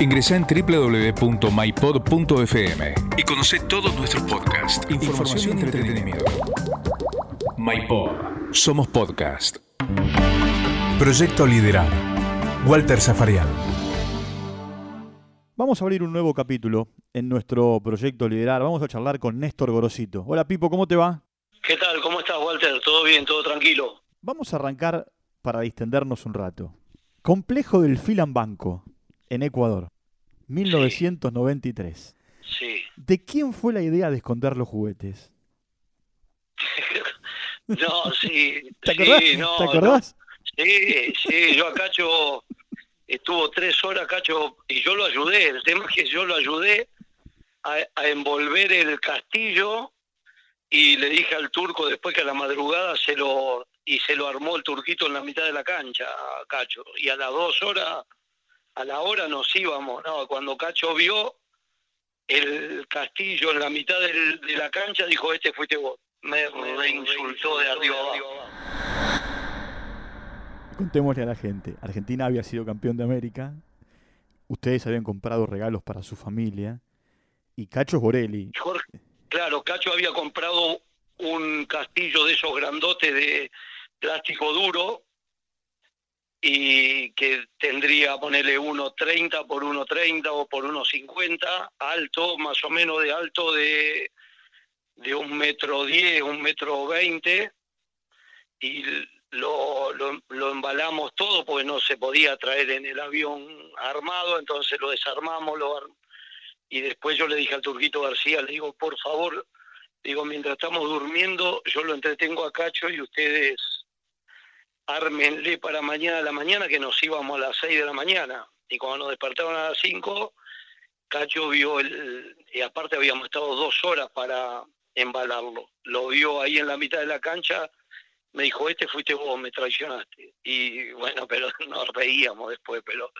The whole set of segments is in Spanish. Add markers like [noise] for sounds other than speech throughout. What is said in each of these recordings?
Ingresa en www.mypod.fm y conoce todos nuestros podcasts, información y entretenimiento. MyPod. Somos podcast. Proyecto Liderar. Walter Zafarian. Vamos a abrir un nuevo capítulo en nuestro proyecto Liderar. Vamos a charlar con Néstor Gorosito. Hola Pipo, ¿cómo te va? ¿Qué tal? ¿Cómo estás, Walter? ¿Todo bien? ¿Todo tranquilo? Vamos a arrancar para distendernos un rato. Complejo del Filan Banco, en Ecuador, 1993. Sí. ¿De quién fue la idea de esconder los juguetes? no, sí. [laughs] ¿Te acordás? Sí, no, ¿Te acordás? no. Sí, sí, yo a Cacho estuvo tres horas, Cacho, y yo lo ayudé. El tema es que yo lo ayudé a, a envolver el castillo y le dije al turco después que a la madrugada se lo y se lo armó el turquito en la mitad de la cancha, Cacho. Y a las dos horas, a la hora nos íbamos, ¿no? Cuando Cacho vio el castillo en la mitad del- de la cancha, dijo, este fuiste vos. Me reinsultó de arriba abajo. Contémosle a la gente. Argentina había sido campeón de América. Ustedes habían comprado regalos para su familia. Y Cacho Borelli. Jorge, claro, Cacho había comprado un castillo de esos grandotes de plástico duro y que tendría, ponerle 1,30 por 1,30 o por 1,50, alto, más o menos de alto de, de un metro diez, un metro veinte, y lo, lo, lo embalamos todo porque no se podía traer en el avión armado, entonces lo desarmamos, lo y después yo le dije al Turquito García, le digo, por favor, digo, mientras estamos durmiendo, yo lo entretengo a Cacho y ustedes ármenle para mañana a la mañana, que nos íbamos a las 6 de la mañana. Y cuando nos despertaron a las 5, Cacho vio el... Y aparte habíamos estado dos horas para embalarlo. Lo vio ahí en la mitad de la cancha, me dijo, este fuiste vos, me traicionaste. Y bueno, [laughs] pero nos reíamos después, pero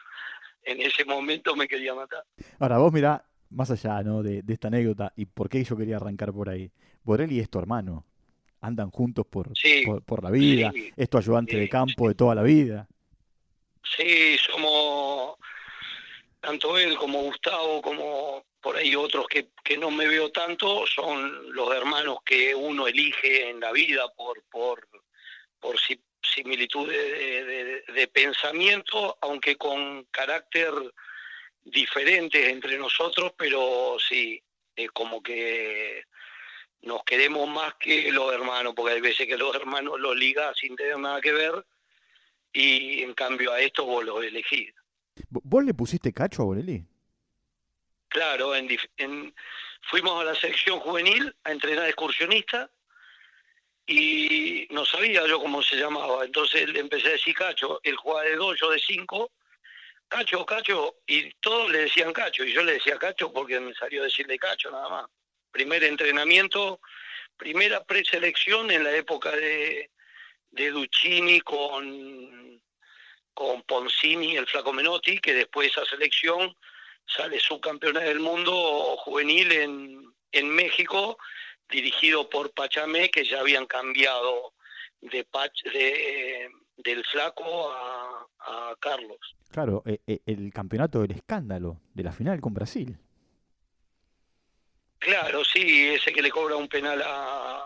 en ese momento me quería matar. Ahora, vos mirá, más allá ¿no? de, esta anécdota y por qué yo quería arrancar por ahí. Borelli es tu hermano. Andan juntos por, Sí, por, por la vida. sí, es tu ayudante de campo de toda la vida. Sí, somos tanto él como Gustavo, como por ahí otros que, que no me veo tanto, son los hermanos que uno elige en la vida por, por, por si- similitudes de, de- de pensamiento, aunque con carácter diferentes entre nosotros, pero sí, como que nos queremos más que los hermanos, porque hay veces que los hermanos los ligas sin tener nada que ver, y en cambio a estos vos los elegís. ¿Vo- ¿Vos le pusiste cacho a Borelli? Claro, en, fuimos a la sección juvenil a entrenar excursionista y no sabía yo cómo se llamaba. Entonces le empecé a decir Cacho, él jugaba de dos, yo de cinco. Cacho, Cacho, y todos le decían Cacho, y yo le decía Cacho porque me salió decirle Cacho nada más. Primer entrenamiento, primera preselección en la época de, de Duccini con, con Poncini el Flaco Menotti, que después de esa selección sale subcampeona del mundo juvenil en, en México, dirigido por Pachamé, que ya habían cambiado de, de del flaco a, a Carlos. Claro, e- e- el campeonato del escándalo de la final con Brasil. Claro, sí, ese que le cobra un penal a,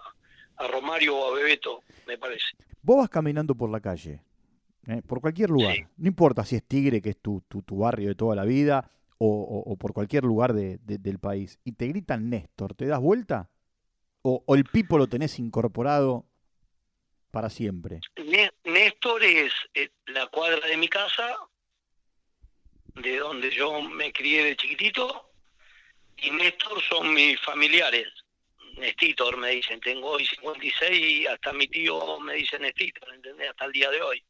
a Romario o a Bebeto, me parece. Vos vas caminando por la calle, ¿eh? por cualquier lugar. Sí. No importa si es Tigre, que es tu, tu, tu barrio de toda la vida, o, o- o por cualquier lugar de- de- del país. Y te gritan Néstor, ¿te das vuelta? ¿O, o el Pipo lo tenés incorporado para siempre? Né- Néstor es eh, la cuadra de mi casa, de donde yo me crié de chiquitito, y Néstor son mis familiares. Néstor me dicen, tengo hoy 56 y hasta mi tío me dice Néstor, ¿entendés? Hasta el día de hoy.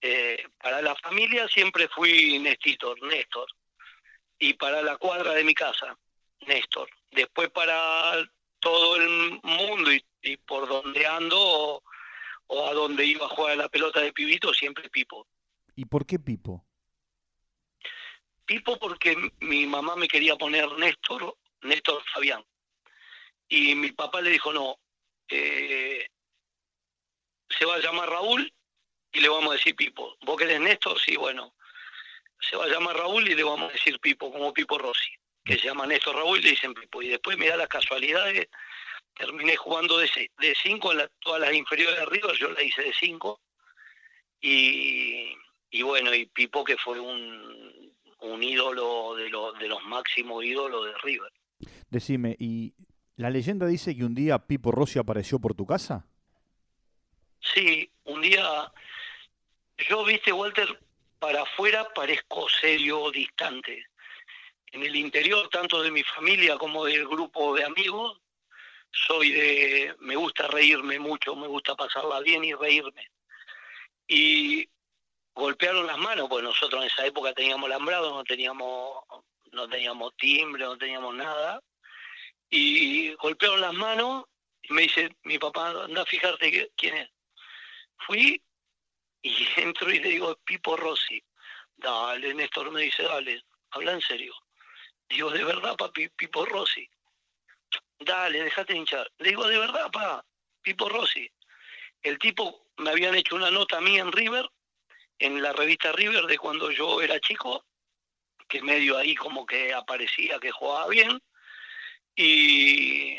eh, para la familia siempre fui Néstor, Néstor. Y para la cuadra de mi casa, Néstor. Después para todo el mundo y, por donde ando o a donde iba a jugar la pelota de pibito, siempre Pipo. ¿Y por qué Pipo? Pipo porque mi mamá me quería poner Néstor, Néstor Fabián. Y mi papá le dijo, no, eh, se va a llamar Raúl y le vamos a decir Pipo. ¿Vos querés Néstor? Sí, bueno. Se va a llamar Raúl y le vamos a decir Pipo, como Pipo Rossi, que se llama Néstor Raúl y le dicen Pipo. Y después me da las casualidades, terminé jugando de, se- de cinco en la- todas las inferiores de arriba, yo la hice de cinco. Y, y bueno, y Pipo que fue un, un ídolo de, los de los máximos ídolos de River. Decime, ¿y la leyenda dice que un día Pipo Rossi apareció por tu casa? Sí, un día, yo, viste, Walter, para afuera parezco serio, distante. En el interior, tanto de mi familia como del grupo de amigos, soy de, me gusta reírme mucho, me gusta pasarla bien y reírme. Y golpearon las manos, pues nosotros en esa época teníamos alambrado, no teníamos, no teníamos timbre, no teníamos nada. Y golpearon las manos y me dice mi papá, anda a fijarte quién es. Fui y [laughs] entro y le digo, Pipo Rossi. Dale, Néstor me dice, dale, habla en serio. Digo, de verdad, papi, Pipo Rossi. Dale, déjate hinchar. Le digo, de verdad, pa, Pipo Rossi. El tipo, me habían hecho una nota a mí en River, en la revista River de cuando yo era chico, que medio ahí como que aparecía que jugaba bien. Y,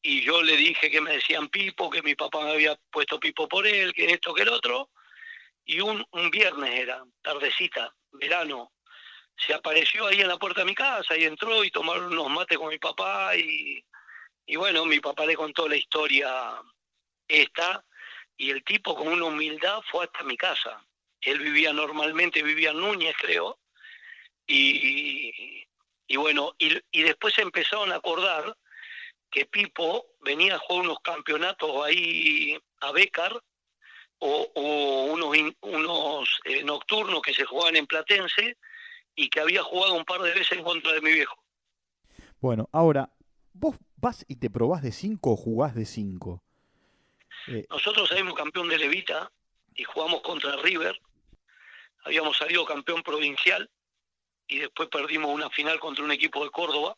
y yo le dije que me decían Pipo, que mi papá me había puesto Pipo por él, que esto, que el otro. Y un, un viernes era, tardecita, verano, se apareció ahí en la puerta de mi casa y entró y tomaron unos mates con mi papá y, y bueno, mi papá le contó la historia esta y el tipo con una humildad fue hasta mi casa. Él vivía normalmente, vivía en Núñez, creo, y, y bueno, y, y después empezaron a acordar que Pipo venía a jugar unos campeonatos ahí a Becar o, o unos, unos eh, nocturnos que se jugaban en Platense y que había jugado un par de veces en contra de mi viejo. Bueno, ahora, ¿vos vas y te probás de 5 o jugás de 5? Nosotros salimos campeón de Levita y jugamos contra River. Habíamos salido campeón provincial y después perdimos una final contra un equipo de Córdoba.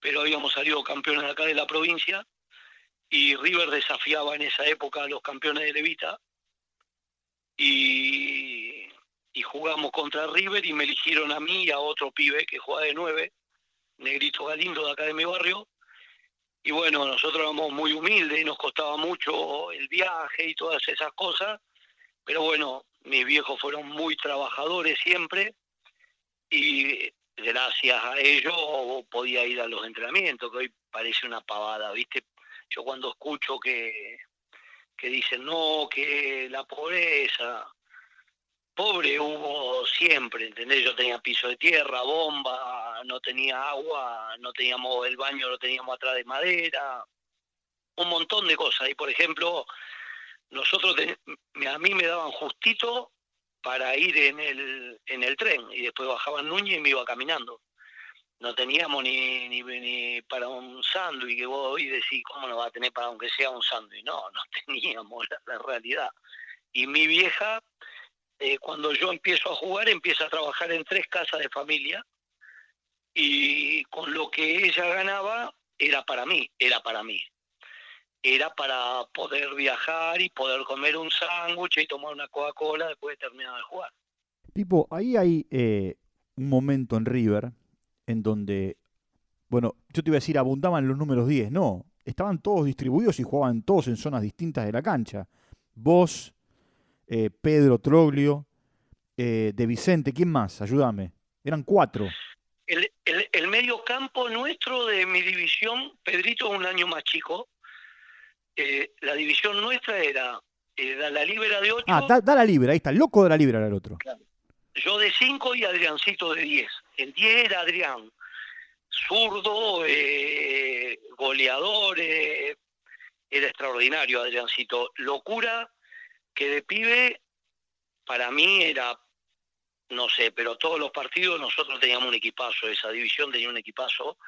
Pero habíamos salido campeones acá de la provincia y River desafiaba en esa época a los campeones de Levita. Y, y jugamos contra River y me eligieron a mí y a otro pibe que juega de nueve, Negrito Galindo de acá de mi barrio. Y bueno, nosotros éramos muy humildes y nos costaba mucho el viaje y todas esas cosas. Pero bueno, mis viejos fueron muy trabajadores siempre y gracias a ello podía ir a los entrenamientos, que hoy parece una pavada, ¿viste? Yo cuando escucho que, que dicen, no, que la pobreza, pobre hubo siempre, ¿entendés? Yo tenía piso de tierra, bomba, no tenía agua, no teníamos el baño, lo teníamos atrás de madera, un montón de cosas. Y por ejemplo, nosotros, a mí me daban justito para ir en el, en el tren y después bajaba Núñez y me iba caminando. No teníamos ni, ni, para un sándwich que vos hoy decís, ¿cómo no va a tener para aunque sea un sándwich? No, no [laughs] teníamos la, la realidad. Y mi vieja, eh, cuando yo empiezo a jugar, empieza a trabajar en tres casas de familia y con lo que ella ganaba era para mí, era para mí. Era para poder viajar y poder comer un sándwich y tomar una Coca-Cola después de terminar de jugar. Pipo, ahí hay eh, un momento en River en donde, bueno, yo te iba a decir, abundaban los números 10. No, estaban todos distribuidos y jugaban todos en zonas distintas de la cancha. Vos, eh, Pedro Troglio, eh, De Vicente, ¿quién más? Ayúdame. Eran cuatro. El, el, el medio campo nuestro de mi división, Pedrito es un año más chico. Eh, la división nuestra era, era la libera de 8, Ah, da, da la libre, ahí está, loco de la libre era el otro. yo de 5 y Adriancito de 10. El 10 era Adrián, zurdo, eh, goleador, eh, era extraordinario Adriancito. Locura que de pibe para mí era, no sé, pero todos los partidos nosotros teníamos un equipazo, esa división tenía un equipazo,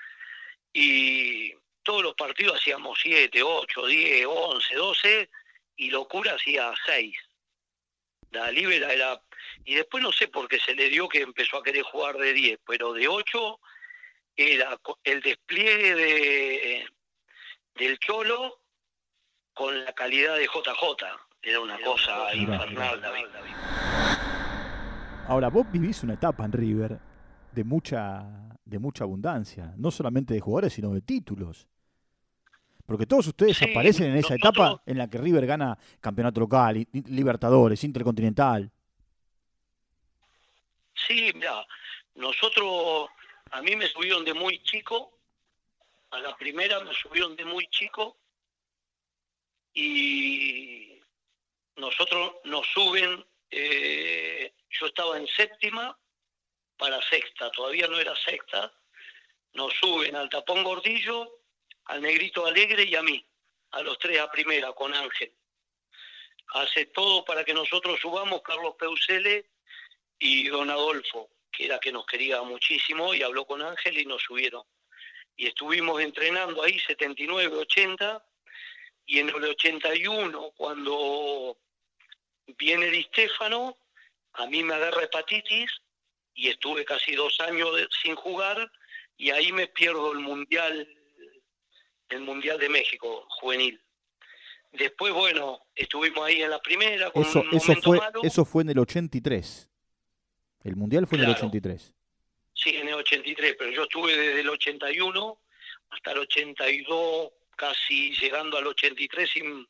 y todos los partidos hacíamos 7, 8, 10, 11, 12, y locura hacía 6. La libera era... Y después no sé por qué se le dio que empezó a querer jugar de 10, pero de 8 era el despliegue de, del Cholo con la calidad de JJ. Era una cosa infernal, David. Ahora, vos vivís una etapa en River de mucha, de mucha abundancia, no solamente de jugadores, sino de títulos. Porque todos ustedes Sí, aparecen en esa nosotros- etapa en la que River gana campeonato local, Libertadores, Intercontinental. Sí, mira, nosotros, a mí me subieron de muy chico, a la primera me subieron de muy chico y nosotros nos suben, eh, yo estaba en séptima para sexta, todavía no era sexta, nos suben al tapón gordillo, al negrito alegre y a mí, a los tres a primera con Ángel. Hace todo para que nosotros subamos Carlos Peusele y don Adolfo, que era que nos quería muchísimo, y habló con Ángel y nos subieron. Y estuvimos entrenando ahí 79, 80, y en el 81, cuando viene Di Stefano, a mí me agarra hepatitis y estuve casi dos años sin jugar, y ahí me pierdo el Mundial, el Mundial de México, juvenil. Después, bueno, estuvimos ahí en la primera con Eso, un eso, fue, malo. eso fue en el 83. El Mundial fue en el Claro. 83. Sí, en el 83, pero yo estuve desde el 81 hasta el 82, casi llegando al 83 sin,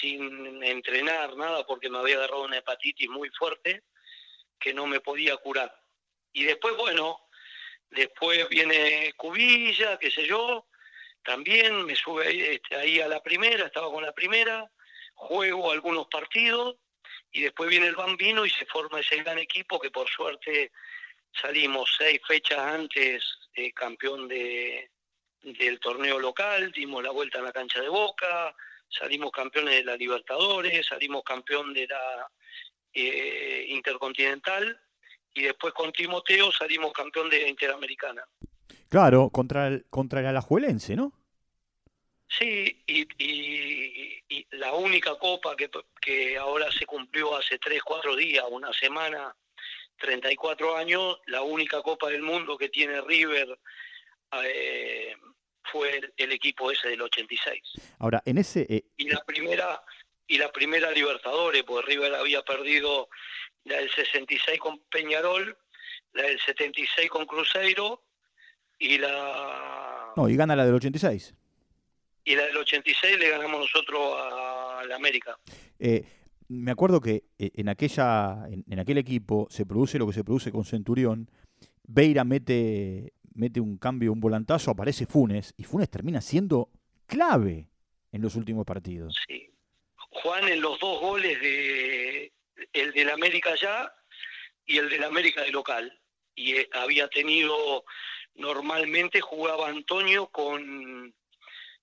sin entrenar nada porque me había agarrado una hepatitis muy fuerte que no me podía curar. Y después, bueno, después viene Cubilla, qué sé yo, también me sube ahí, este, ahí a la primera, estaba con la primera, juego algunos partidos y después viene el Bambino y se forma ese gran equipo que por suerte salimos seis fechas antes campeón de, del torneo local, dimos la vuelta en la cancha de Boca, salimos campeones de la Libertadores, salimos campeón de la eh, Intercontinental y después con Timoteo salimos campeón de Interamericana. Claro, contra el, contra el Alajuelense, ¿no? Sí, y, y- y la única copa que, que ahora se cumplió hace tres, cuatro días, una semana, 34 años, la única copa del mundo que tiene River eh, fue el, el equipo ese del 86. Ahora, en ese, eh, Y la primera y la primera Libertadores, porque River había perdido la del 66 con Peñarol, la del 76 con Cruzeiro y la no, y gana la del 86. y la del 86 le ganamos nosotros a la América. Eh, me acuerdo que eh, en aquella en, en aquel equipo se produce lo que se produce con Centurión. Beira mete mete un cambio, un volantazo, aparece Funes y Funes termina siendo clave en los últimos partidos. Sí. Juan en los dos goles de el del América ya y el del América de local. Y eh, había tenido normalmente jugaba Antonio con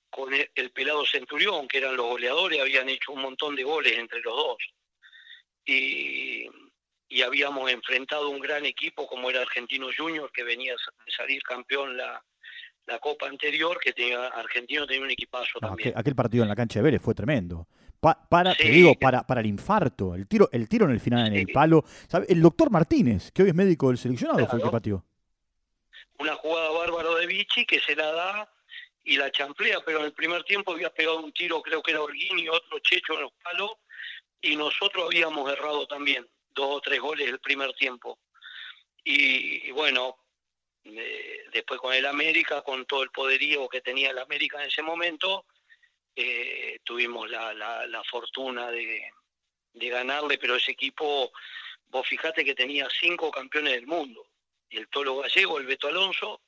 con el, el pelado Centurión, que eran los goleadores, habían hecho un montón de goles entre los dos. Y, y habíamos enfrentado un gran equipo como era Argentino Junior, que venía a salir campeón la, la Copa anterior, que tenía, Argentino tenía un equipazo No, también. aquel, aquel partido en la cancha de Vélez fue tremendo. Pa- para, te digo, para, para el infarto, el tiro, el tiro en el final en el palo. ¿sabe? El doctor Martínez, que hoy es médico del seleccionado, fue el que pateó. Una jugada bárbaro de Vichy que se la da y la champlea, pero en el primer tiempo había pegado un tiro, creo que era Holguín y otro Checho en los palos, y nosotros habíamos errado también dos o tres goles el primer tiempo. Y, y bueno, eh, después con el América, con todo el poderío que tenía el América en ese momento, eh, tuvimos la, la, la fortuna de, de ganarle, pero ese equipo, vos fijate que tenía cinco campeones del mundo el Tolo Gallego, el Beto Alonso,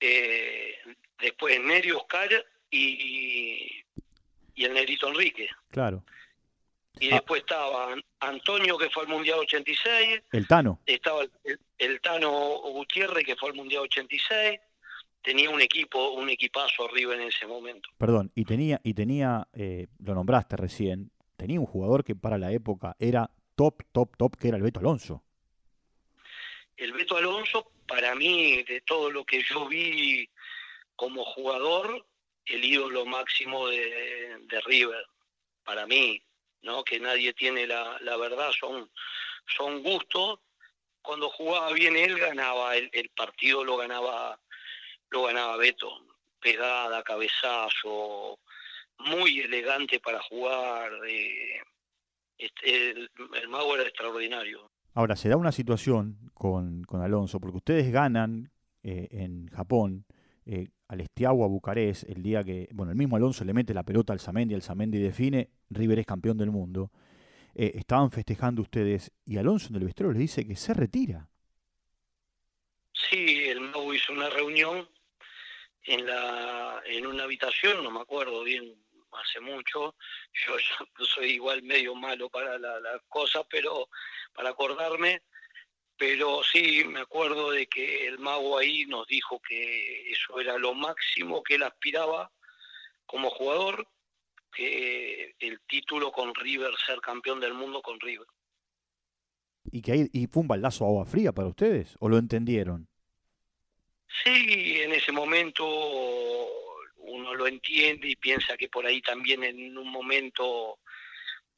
eh, después Nerio Oscar y, y el Negrito Enrique. Claro. Y Ah. después estaba An- Antonio, que fue al Mundial 86, El Tano. estaba el Tano Gutiérrez, que fue al Mundial 86, tenía un equipo, un equipazo arriba en ese momento. Perdón, y tenía, y tenía, eh, lo nombraste recién, tenía un jugador que para la época era top, top, top, que era el Beto Alonso. El Beto Alonso, para mí, de todo lo que yo vi como jugador, el ídolo máximo de, River, para mí, ¿no? Que nadie tiene la, la verdad, son, son gustos. Cuando jugaba bien él, ganaba, el, el partido lo ganaba, lo ganaba Beto. Pegada, cabezazo, muy elegante para jugar. eh, este, el, el mago era extraordinario. Ahora, se da una situación con, con Alonso, porque ustedes ganan eh, en Japón eh, al Estiagua Bucarest el día que, bueno, el mismo Alonso le mete la pelota al Samendi, el Samendi define, River es campeón del mundo. Eh, estaban festejando ustedes y Alonso en el vestuario le dice que se retira. Sí, el mago hizo una reunión en la en una habitación, no me acuerdo bien, hace mucho. Yo ya [laughs] soy igual medio malo para las la cosas, pero para acordarme. Pero sí, me acuerdo de que el mago ahí nos dijo que eso era lo máximo que él aspiraba como jugador, que el título con River, ser campeón del mundo con River. Y que ahí y fue un baldazo de agua fría para ustedes, ¿o lo entendieron? Sí, en ese momento uno lo entiende y piensa que por ahí también en un momento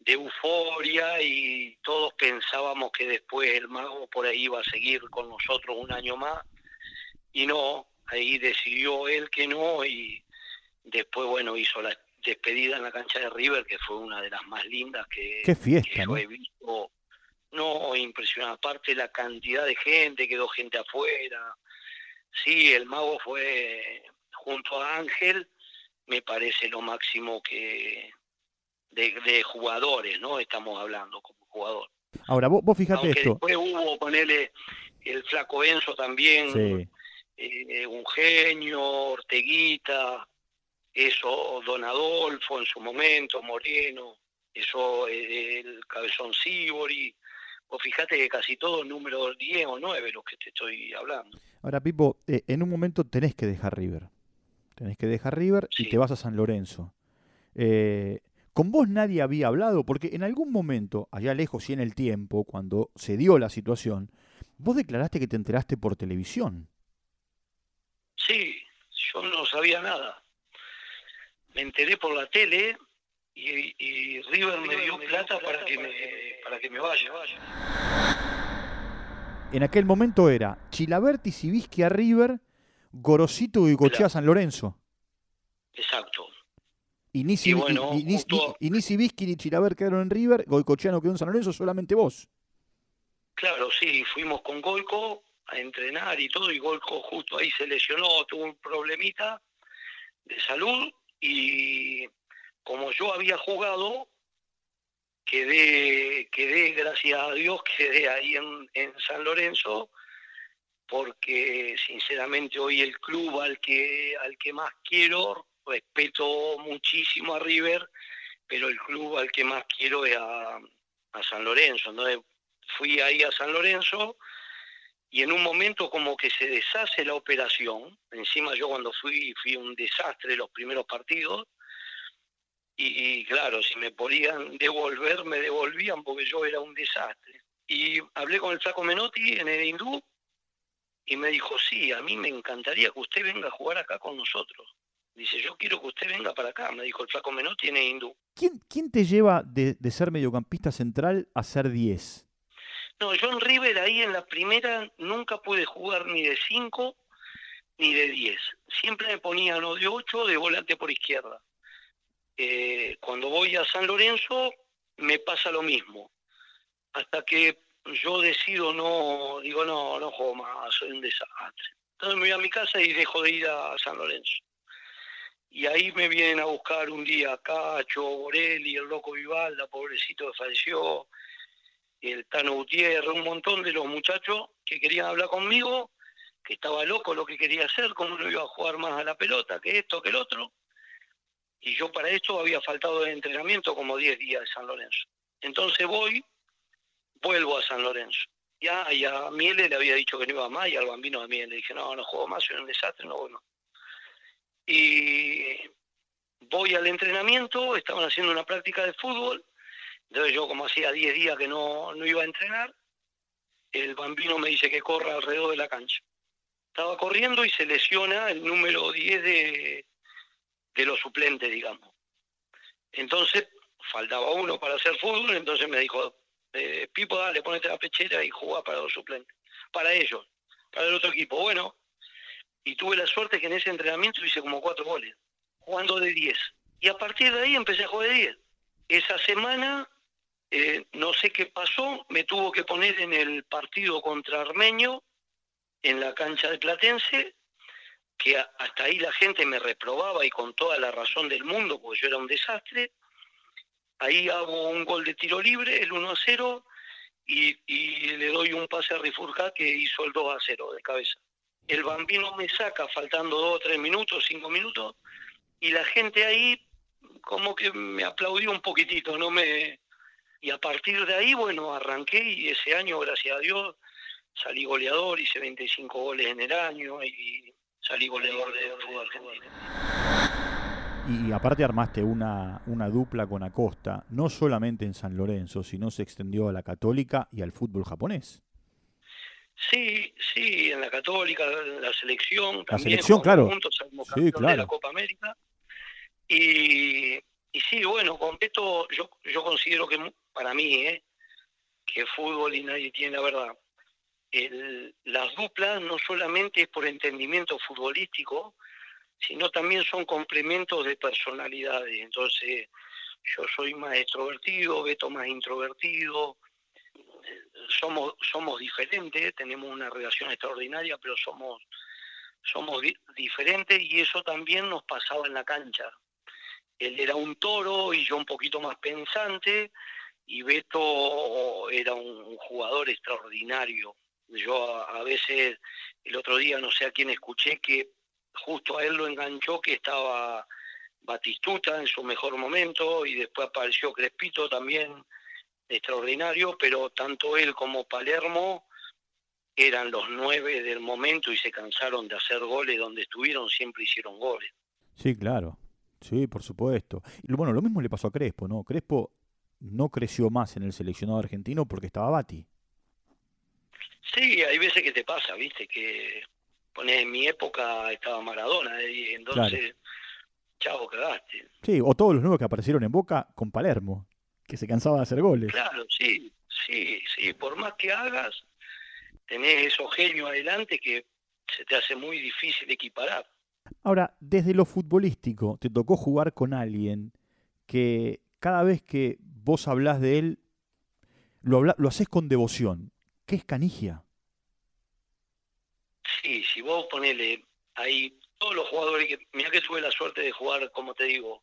de euforia y todos pensábamos que después el mago por ahí iba a seguir con nosotros un año más y no, ahí decidió él que no y después bueno hizo la despedida en la cancha de River que fue una de las más lindas que, Qué fiesta, que yo he visto. No, impresionante. Aparte la cantidad de gente, quedó gente afuera. Sí, el mago fue junto a Ángel, me parece lo máximo que de, de jugadores, ¿no? Estamos hablando como jugador. Ahora, vos, vos fijate Aunque esto. después hubo, ponele, el flaco Enzo también, Sí. eh, un genio, Orteguita, eso, Don Adolfo en su momento, Moreno, eso, eh, el Cabezón Sibori. Vos fijate que casi todos números 10 o 9 los que te estoy hablando. Ahora, Pipo, eh, en un momento tenés que dejar River. Tenés que dejar River y te vas a San Lorenzo. Eh, ¿Con vos nadie había hablado? Porque en algún momento, allá lejos y en el tiempo, cuando se dio la situación, vos declaraste que te enteraste por televisión. Sí, yo no sabía nada. Me enteré por la tele y, y River me dio plata para que me, para que me vaya. En aquel momento era Chilaberti, Sibisky a River, Gorosito y Gochea San Lorenzo. Exacto. Y ni, Y bueno, y- y- Chilaber quedaron en River, Goicochea no quedó en San Lorenzo, solamente vos. Claro, sí, fuimos con Golco a entrenar y todo, y Golco justo ahí se lesionó, tuvo un problemita de salud, y como yo había jugado, quedé, quedé, gracias a Dios, [laughs] quedé ahí en, en San Lorenzo, porque sinceramente hoy el club al que, al que más quiero, respeto muchísimo a River, pero el club al que más quiero es a, a San Lorenzo. Entonces fui ahí a San Lorenzo y en un momento como que se deshace la operación. Encima yo cuando fui fui un desastre los primeros partidos. Y, claro, si me podían devolver, me devolvían porque yo era un desastre. Y hablé con el flaco Menotti en el hindú y me dijo, sí, a mí me encantaría que usted venga a jugar acá con nosotros. Dice, yo quiero que usted venga para acá, me dijo el flaco Menotti en el hindú. ¿Quién, quién te lleva de, de ser mediocampista central a ser 10? No, yo en River ahí en la primera nunca pude jugar ni de 5 ni de 10. Siempre me ponían o de 8 de volante por izquierda. Eh, cuando voy a San Lorenzo me pasa lo mismo. Hasta que yo decido no, digo no, no juego más, soy un desastre. Entonces me voy a mi casa y dejo de ir a San Lorenzo. Y ahí me vienen a buscar un día Cacho, Borelli, el loco Vivalda, pobrecito que falleció, el Tano Gutiérrez, un montón de los muchachos que querían hablar conmigo, que estaba loco lo que quería hacer, cómo no iba a jugar más a la pelota, que esto, que el otro. Y yo para esto había faltado de entrenamiento como 10 días de San Lorenzo. Entonces voy, vuelvo a San Lorenzo. Ya, y a Miele le había dicho que no iba más, y al bambino de Miele le dije, no, no juego más, soy un desastre, no más. Y voy al entrenamiento, estaban haciendo una práctica de fútbol, Entonces yo como hacía 10 días que no, no iba a entrenar, el bambino me dice que corra alrededor de la cancha. Estaba corriendo y se lesiona el número 10 de, de los suplentes, digamos. Entonces faltaba uno para hacer fútbol, entonces me dijo, eh, Pipo, dale, ponete la pechera y juega para los suplentes. Para ellos, para el otro equipo. Bueno, y tuve la suerte que en ese entrenamiento hice como cuatro goles, jugando de 10. Y a partir de ahí empecé a jugar de 10. Esa semana, eh, no sé qué pasó, me tuvo que poner en el partido contra Armeño, en la cancha de Platense, que hasta ahí la gente me reprobaba y con toda la razón del mundo, porque yo era un desastre. Ahí hago un gol de tiro libre, el 1 a 0, y, le doy un pase a Rifurca que hizo el 2 a 0 de cabeza. El bambino me saca faltando 2 o 3 minutos, 5 minutos, y la gente ahí como que me aplaudió un poquitito, no me y a partir de ahí, bueno, arranqué y ese año, gracias a Dios, salí goleador, hice 25 goles en el año y salí goleador de fútbol argentino. Y aparte armaste una, una dupla con Acosta, no solamente en San Lorenzo, sino se extendió a la Católica y al fútbol japonés. Sí, sí, en la Católica, en la selección. La también selección, jugamos claro. Juntos, salimos Sí, campeón de claro. la Copa América. Y, y sí, bueno, con Beto yo, yo considero que para mí, ¿eh? que fútbol y nadie tiene la verdad. El- las duplas no solamente es por entendimiento futbolístico, sino también son complementos de personalidades. Entonces, yo soy más extrovertido, Beto más introvertido, somos, somos diferentes, tenemos una relación extraordinaria, pero somos, somos di- diferentes y eso también nos pasaba en la cancha. Él era un toro y yo un poquito más pensante y Beto era un, jugador extraordinario. Yo a veces, el otro día no sé a quién escuché que justo a él lo enganchó que estaba Batistuta en su mejor momento y después apareció Crespito también extraordinario, pero tanto él como Palermo eran los nueve del momento y se cansaron de hacer goles donde estuvieron, siempre hicieron goles. Sí, claro. Sí, por supuesto. Y bueno, lo mismo le pasó a Crespo, ¿no? Crespo no creció más en el seleccionado argentino porque estaba Bati. Sí, hay veces que te pasa, viste, que en mi época estaba Maradona eh, y entonces, chavo, cagaste. Sí, o todos los nuevos que aparecieron en Boca con Palermo, que se cansaba de hacer goles. Claro, sí, sí, sí, por más que hagas, tenés esos genios adelante que se te hace muy difícil equiparar. Ahora, desde lo futbolístico, te tocó jugar con alguien que cada vez que vos hablás de él, lo, lo haces con devoción. ¿Qué es Canigia? Sí, si vos ponele ahí todos los jugadores que, mira que tuve la suerte de jugar, como te digo,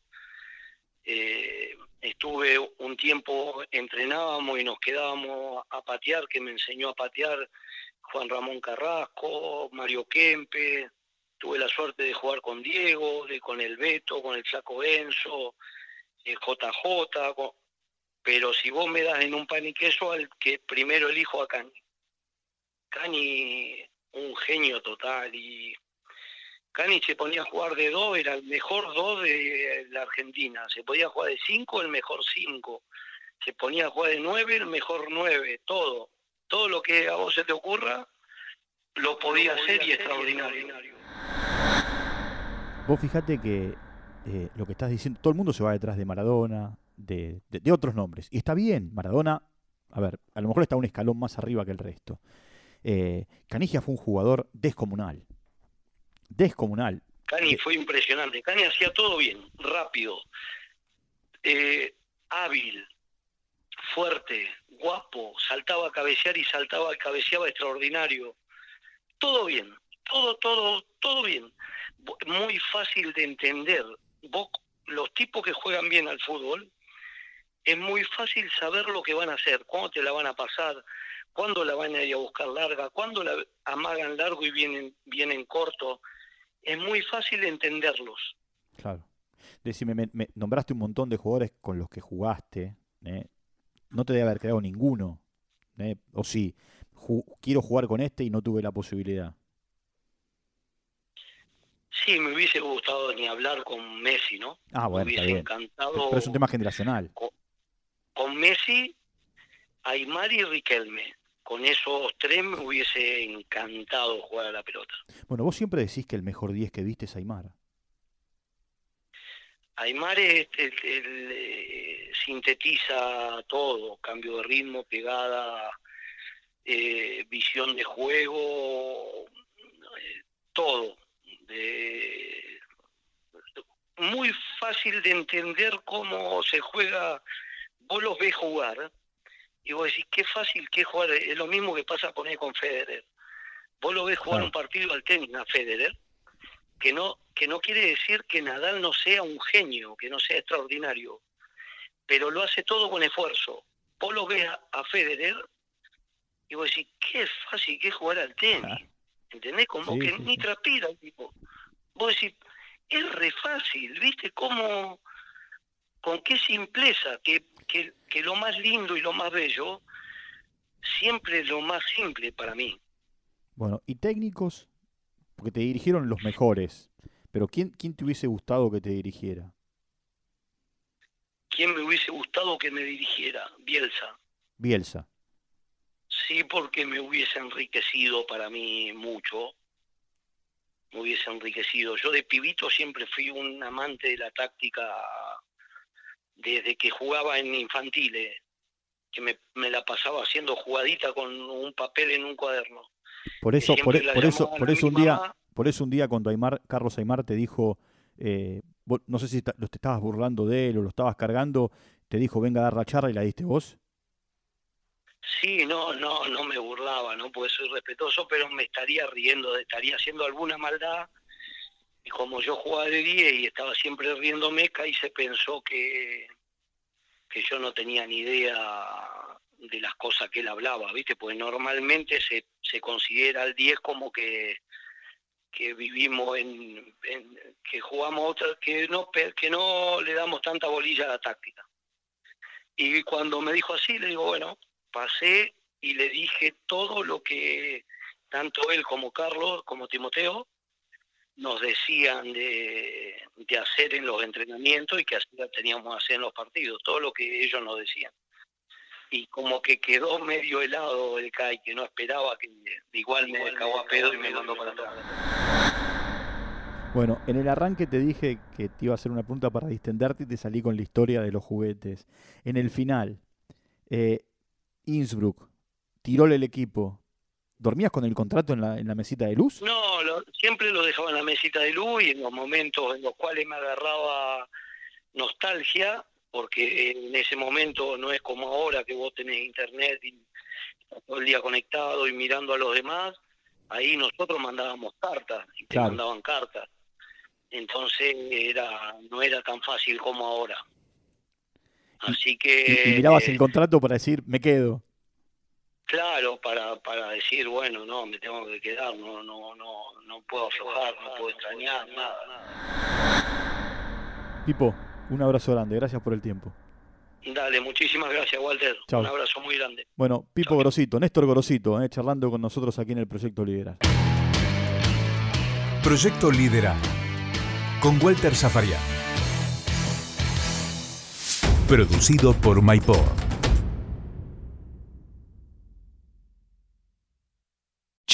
eh, estuve un tiempo, entrenábamos y nos quedábamos a patear, que me enseñó a patear Juan Ramón Carrasco, Mario Kempe, tuve la suerte de jugar con Diego, de con el Beto, con el Chaco Enzo, el JJ, con- pero si vos me das en un pan y queso al que primero elijo a Cani. Cani, un genio total y Cani se ponía a jugar de dos, era el mejor dos de la Argentina. Se podía jugar de cinco, el mejor cinco. Se ponía a jugar de nueve, el mejor nueve. Todo. Todo lo que a vos se te ocurra, lo podía hacer y extraordinario. Vos fijate que eh, lo que estás diciendo, todo el mundo se va detrás de Maradona, de, de- de otros nombres. Y está bien, Maradona, a ver, a lo mejor está un escalón más arriba que el resto. Eh, Canigia fue un jugador descomunal. Descomunal. Cani Eh, fue impresionante. Cani hacía todo bien, rápido, eh, hábil, fuerte, guapo, saltaba a cabecear y saltaba, cabeceaba extraordinario. Todo bien, todo, todo, todo bien. Muy fácil de entender. Vos, los tipos que juegan bien al fútbol, es muy fácil saber lo que van a hacer, cuándo te la van a pasar, cuándo la van a ir a buscar larga, cuándo la amagan largo y vienen, vienen corto. Es muy fácil entenderlos. Claro. Decime, me, me nombraste un montón de jugadores con los que jugaste. ¿eh? No te debe haber quedado ninguno. ¿eh? O sí, ju- quiero jugar con este y no tuve la posibilidad. Sí, me hubiese gustado ni hablar con Messi, ¿no? Ah, bueno, me está hubiese bien. encantado. Pero, pero es un tema generacional. con Messi, Aymar y Riquelme. Con esos tres me hubiese encantado jugar a la pelota. Bueno, vos siempre decís que el mejor 10 que viste es Aymar. Aymar es- el- el, eh, sintetiza todo, cambio de ritmo, pegada, eh, visión de juego, eh, todo. De- muy fácil de entender cómo se juega, vos los ves jugar y vos decís, qué fácil que es jugar, es lo mismo que pasa con él con Federer. Vos lo ves jugar Claro. un partido al tenis a Federer, que no, que no quiere decir que Nadal no sea un genio, que no sea extraordinario, pero lo hace todo con esfuerzo. Vos lo ves a, a Federer y vos decís, qué fácil que es jugar al tenis. ¿Entendés? Como Sí, que sí, ni transpira el tipo. Vos decís, es re fácil, ¿viste? Cómo, con qué simpleza, que, que, que lo más lindo y lo más bello, siempre es lo más simple para mí. Bueno, y técnicos, porque te dirigieron los mejores, pero ¿quién, quién te hubiese gustado que te dirigiera? ¿Quién me hubiese gustado que me dirigiera? Bielsa. Bielsa. Sí, porque me hubiese enriquecido para mí mucho. Me hubiese enriquecido. Yo de pibito siempre fui un amante de la táctica desde que jugaba en infantiles, que me, me la pasaba haciendo jugadita con un papel en un cuaderno. Por eso, por, eso, llamaban por eso un día, mamá. por eso un día cuando Aymar, Carlos Aymar te dijo, eh, vos- no sé si lo te estabas burlando de él o lo estabas cargando, te dijo venga a dar la charla y la diste vos. Sí, no, no, no me burlaba, ¿no? Porque soy respetuoso, pero me estaría riendo, estaría haciendo alguna maldad. Y como yo jugaba de 10 y estaba siempre riéndome, y se pensó que, que yo no tenía ni idea de las cosas que él hablaba, ¿viste? Pues normalmente se, se considera al 10 como que, que vivimos en, que jugamos otra, que no, que no le damos tanta bolilla a la táctica. Y cuando me dijo así, le digo, bueno, pasé y le dije todo lo que tanto él como Carlos, como Timoteo, nos decían de, de hacer en los entrenamientos y que así la teníamos que hacer en los partidos, todo lo que ellos nos decían. Y como que quedó medio helado el CAI, que no esperaba que igual me cagó a pedo y me mandó para atrás. Bueno, en el arranque te dije que te iba a hacer una pregunta para distenderte y te salí con la historia de los juguetes. En el final, eh, Innsbruck, tiró el equipo. ¿Dormías con el contrato en la, en la mesita de luz? No, lo- siempre lo dejaba en la mesita de luz y en los momentos en los cuales me agarraba nostalgia, porque en ese momento no es como ahora que vos tenés internet y estás todo el día conectado y mirando a los demás, ahí nosotros mandábamos cartas y te Claro. mandaban cartas. Entonces era no era tan fácil como ahora. Así Y, que y mirabas eh, el contrato para decir, me quedo. Claro, para, para decir, bueno, no, me tengo que quedar, no, no, no, no puedo aflojar, no puedo extrañar, nada, nada. Pipo, un abrazo grande, gracias por el tiempo. Dale, muchísimas gracias, Walter. Chao. Un abrazo muy grande. Bueno, Pipo Grosito, Néstor Grosito, eh, charlando con nosotros aquí en el Proyecto Liderar. Proyecto Liderar. Con Walter Zafarian. Producido por MyPod.